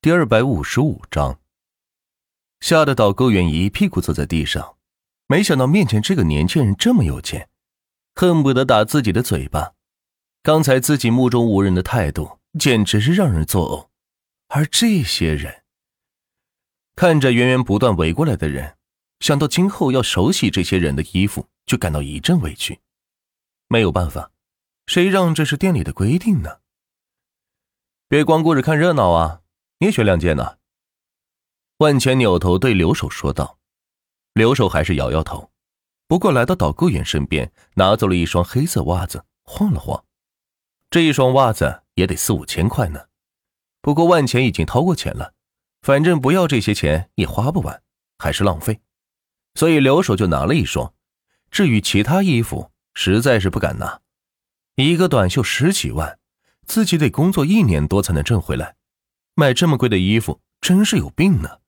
第二百五十五章，吓得导购员一屁股坐在地上，没想到面前这个年轻人这么有钱，恨不得打自己的嘴巴。刚才自己目中无人的态度，简直是让人作呕。而这些人看着源源不断围过来的人，想到今后要手洗这些人的衣服，就感到一阵委屈。没有办法，谁让这是店里的规定呢？别光顾着看热闹啊！你也选两件呢。万全扭头对刘守说道，刘守还是摇摇头，不过来到导购员身边，拿走了一双黑色袜子，晃了晃。这一双袜子也得四五千块呢。不过万钱已经掏过钱了，反正不要这些钱也花不完，还是浪费，所以刘守就拿了一双。至于其他衣服，实在是不敢拿，一个短袖十几万，自己得工作一年多才能挣回来。买这么贵的衣服，真是有病呢！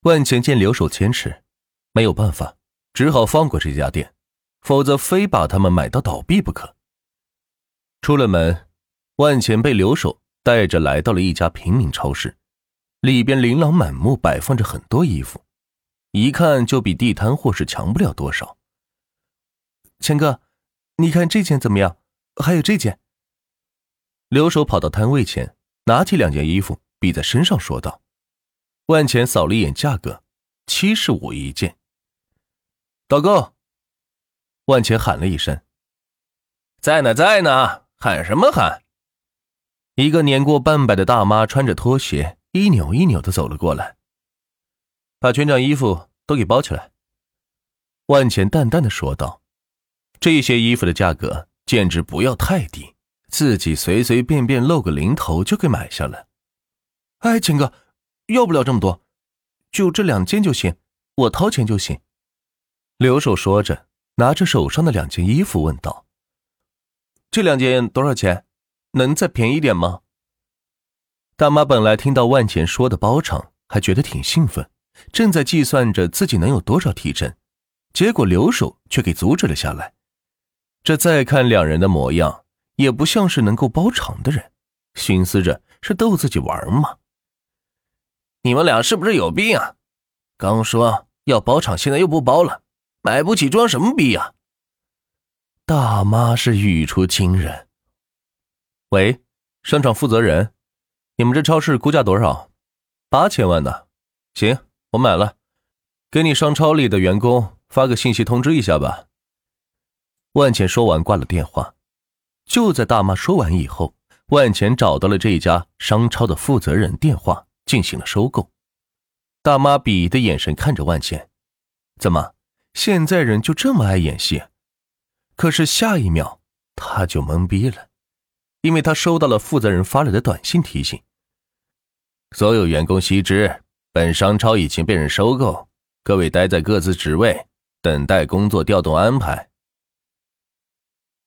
万钱见刘守坚持，没有办法，只好放过这家店，否则非把他们买到倒闭不可。出了门，万钱被刘守带着来到了一家平民超市，里边琳琅满目，摆放着很多衣服，一看就比地摊货是强不了多少。钱哥，你看这件怎么样？还有这件。刘守跑到摊位前，拿起两件衣服。比在身上说道：“万钱扫了一眼价格，七十五一件。”导购，万钱喊了一声：“在呢，在呢！喊什么喊？”一个年过半百的大妈穿着拖鞋，一扭一扭的走了过来，把全场衣服都给包起来。万钱淡淡的说道：“这些衣服的价格简直不要太低，自己随随便便露个零头就给买下了。”哎，秦哥，要不了这么多，就这两件就行，我掏钱就行。刘守说着，拿着手上的两件衣服问道：“这两件多少钱？能再便宜点吗？”大妈本来听到万钱说的包场，还觉得挺兴奋，正在计算着自己能有多少提成，结果刘守却给阻止了下来。这再看两人的模样，也不像是能够包场的人，寻思着是逗自己玩吗？你们俩是不是有病啊？刚说要包场，现在又不包了，买不起装什么逼呀？大妈是语出惊人。喂，商场负责人，你们这超市估价多少？八千万呢？行，我买了，给你商超里的员工发个信息通知一下吧。万钱说完挂了电话。就在大妈说完以后，万钱找到了这家商超的负责人电话。进行了收购，大妈鄙夷的眼神看着万茜，怎么现在人就这么爱演戏？可是下一秒他就懵逼了，因为他收到了负责人发来的短信提醒：所有员工悉知，本商超已经被人收购，各位待在各自职位，等待工作调动安排。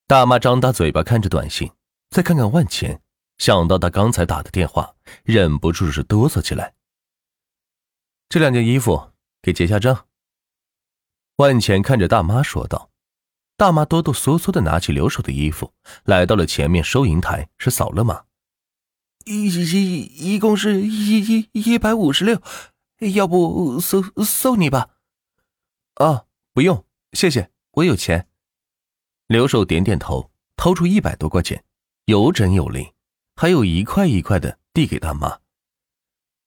大妈张大嘴巴看着短信，再看看万茜。想到他刚才打的电话，忍不住是哆嗦起来。这两件衣服给结下账。万钱看着大妈说道。大妈哆哆嗦嗦的拿起留守的衣服，来到了前面收银台，是扫了码。一一一共是一一一百五十六，要不送送你吧？啊，不用，谢谢，我有钱。留守点点头，掏出一百多块钱，有整有零。还有一块一块的递给大妈，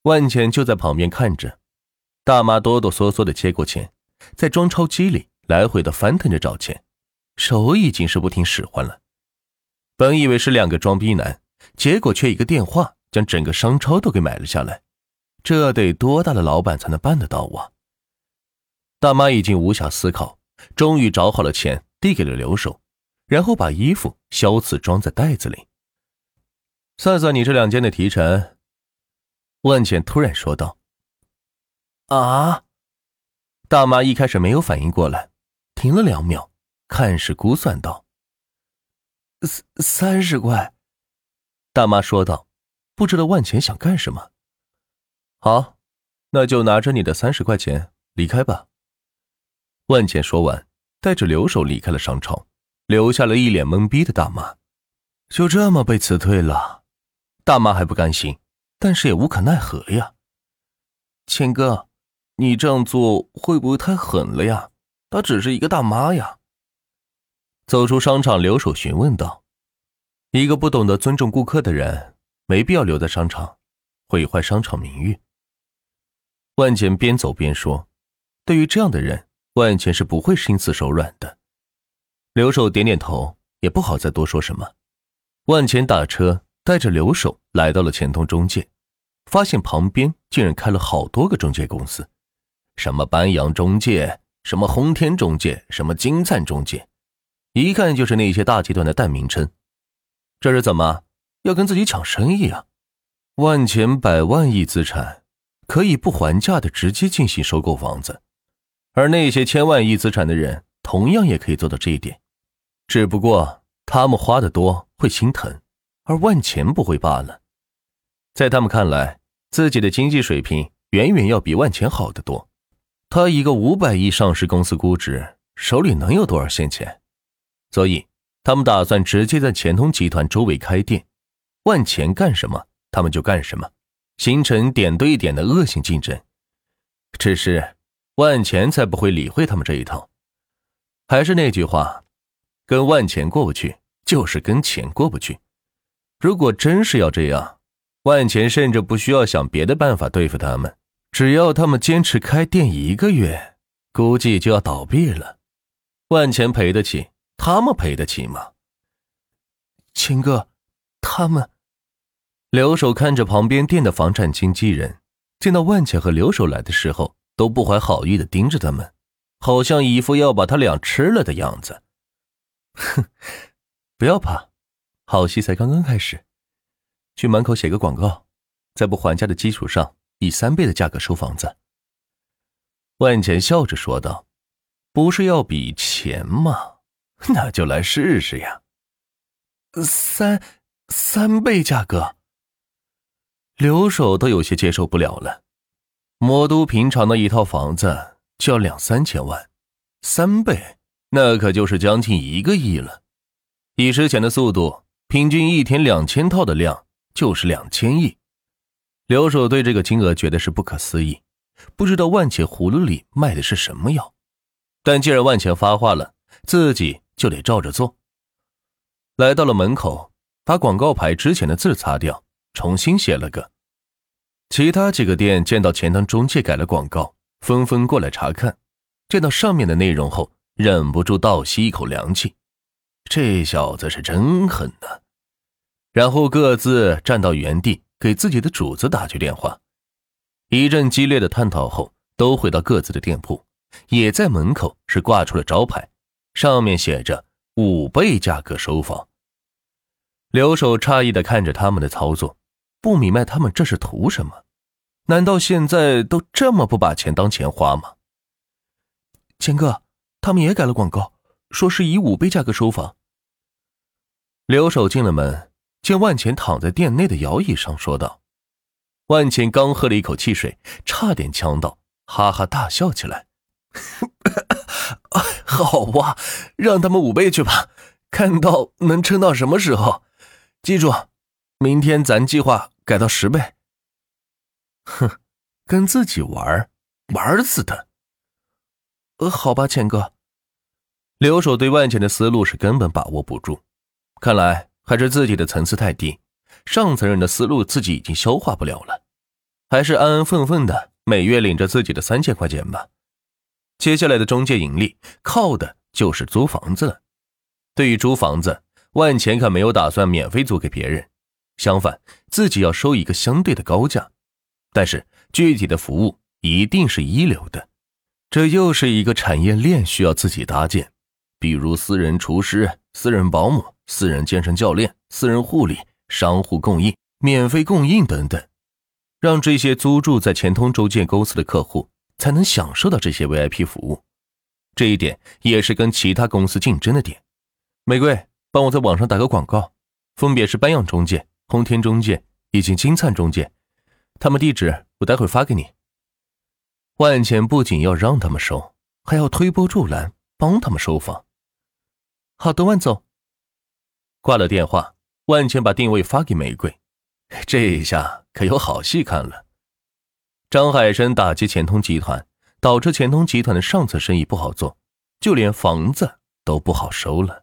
万钱就在旁边看着，大妈哆哆嗦嗦的接过钱，在装钞机里来回的翻腾着找钱，手已经是不听使唤了。本以为是两个装逼男，结果却一个电话将整个商超都给买了下来，这得多大的老板才能办得到啊？大妈已经无暇思考，终于找好了钱，递给了刘守，然后把衣服销辞装在袋子里。算算你这两间的提成。万茜突然说道：“啊！”大妈一开始没有反应过来，停了两秒，看是估算道：“三三十块。”大妈说道：“不知道万钱想干什么。”好，那就拿着你的三十块钱离开吧。万钱说完，带着留守离开了商超，留下了一脸懵逼的大妈。就这么被辞退了。大妈还不甘心，但是也无可奈何呀。钱哥，你这样做会不会太狠了呀？她只是一个大妈呀。走出商场，留守询问道：“一个不懂得尊重顾客的人，没必要留在商场，毁坏商场名誉。”万钱边走边说：“对于这样的人，万钱是不会心慈手软的。”留守点点头，也不好再多说什么。万钱打车带着留守来到了钱通中介，发现旁边竟然开了好多个中介公司，什么班扬中介，什么红天中介，什么金灿中介。一看就是那些大集团的代名称，这是怎么要跟自己抢生意啊？万钱百万亿资产，可以不还价的直接进行收购房子，而那些千万亿资产的人同样也可以做到这一点，只不过他们花的多会心疼，而万钱不会罢了。在他们看来，自己的经济水平远远要比万钱好得多。他一个五百亿上市公司估值，手里能有多少现钱？所以，他们打算直接在钱通集团周围开店，万钱干什么，他们就干什么，形成点对点的恶性竞争。只是，万钱才不会理会他们这一套。还是那句话，跟万钱过不去，就是跟钱过不去。如果真是要这样，万钱甚至不需要想别的办法对付他们，只要他们坚持开店一个月，估计就要倒闭了。万钱赔得起。他们赔得起吗？秦哥，他们。留守看着旁边店的房产经纪人，见到万茜和留守来的时候，都不怀好意的盯着他们，好像一副要把他俩吃了的样子。哼，不要怕，好戏才刚刚开始。去门口写个广告，在不还价的基础上，以三倍的价格收房子。万茜笑着说道：“不是要比钱吗？” 那就来试试呀！三三倍价格，留守都有些接受不了了。魔都平常的一套房子就要两三千万，三倍那可就是将近一个亿了。以之前的速度，平均一天两千套的量就是两千亿。留守对这个金额觉得是不可思议，不知道万钱葫芦里卖的是什么药。但既然万钱发话了，自己。就得照着做。来到了门口，把广告牌之前的字擦掉，重新写了个。其他几个店见到钱塘中介改了广告，纷纷过来查看。见到上面的内容后，忍不住倒吸一口凉气。这小子是真狠呐！然后各自站到原地，给自己的主子打去电话。一阵激烈的探讨后，都回到各自的店铺，也在门口是挂出了招牌。上面写着五倍价格收房。留守诧异的看着他们的操作，不明白他们这是图什么？难道现在都这么不把钱当钱花吗？钱哥，他们也改了广告，说是以五倍价格收房。留守进了门，见万钱躺在店内的摇椅上，说道：“万钱刚喝了一口汽水，差点呛到，哈哈大笑起来。”好哇，让他们五倍去吧，看到能撑到什么时候。记住，明天咱计划改到十倍。哼，跟自己玩，玩死他。呃，好吧，浅哥。留守对万钱的思路是根本把握不住，看来还是自己的层次太低，上层人的思路自己已经消化不了了，还是安安分分的每月领着自己的三千块钱吧。接下来的中介盈利靠的就是租房子了。对于租房子，万钱可没有打算免费租给别人，相反，自己要收一个相对的高价。但是具体的服务一定是一流的，这又是一个产业链需要自己搭建，比如私人厨师、私人保姆、私人健身教练、私人护理、商户供应、免费供应等等，让这些租住在钱通中介公司的客户。才能享受到这些 VIP 服务，这一点也是跟其他公司竞争的点。玫瑰，帮我在网上打个广告，分别是班扬中介、红天中介以及金灿中介，他们地址我待会发给你。万钱不仅要让他们收，还要推波助澜，帮他们收房。好的，万总。挂了电话，万茜把定位发给玫瑰，这一下可有好戏看了。张海生打击钱通集团，导致钱通集团的上层生意不好做，就连房子都不好收了。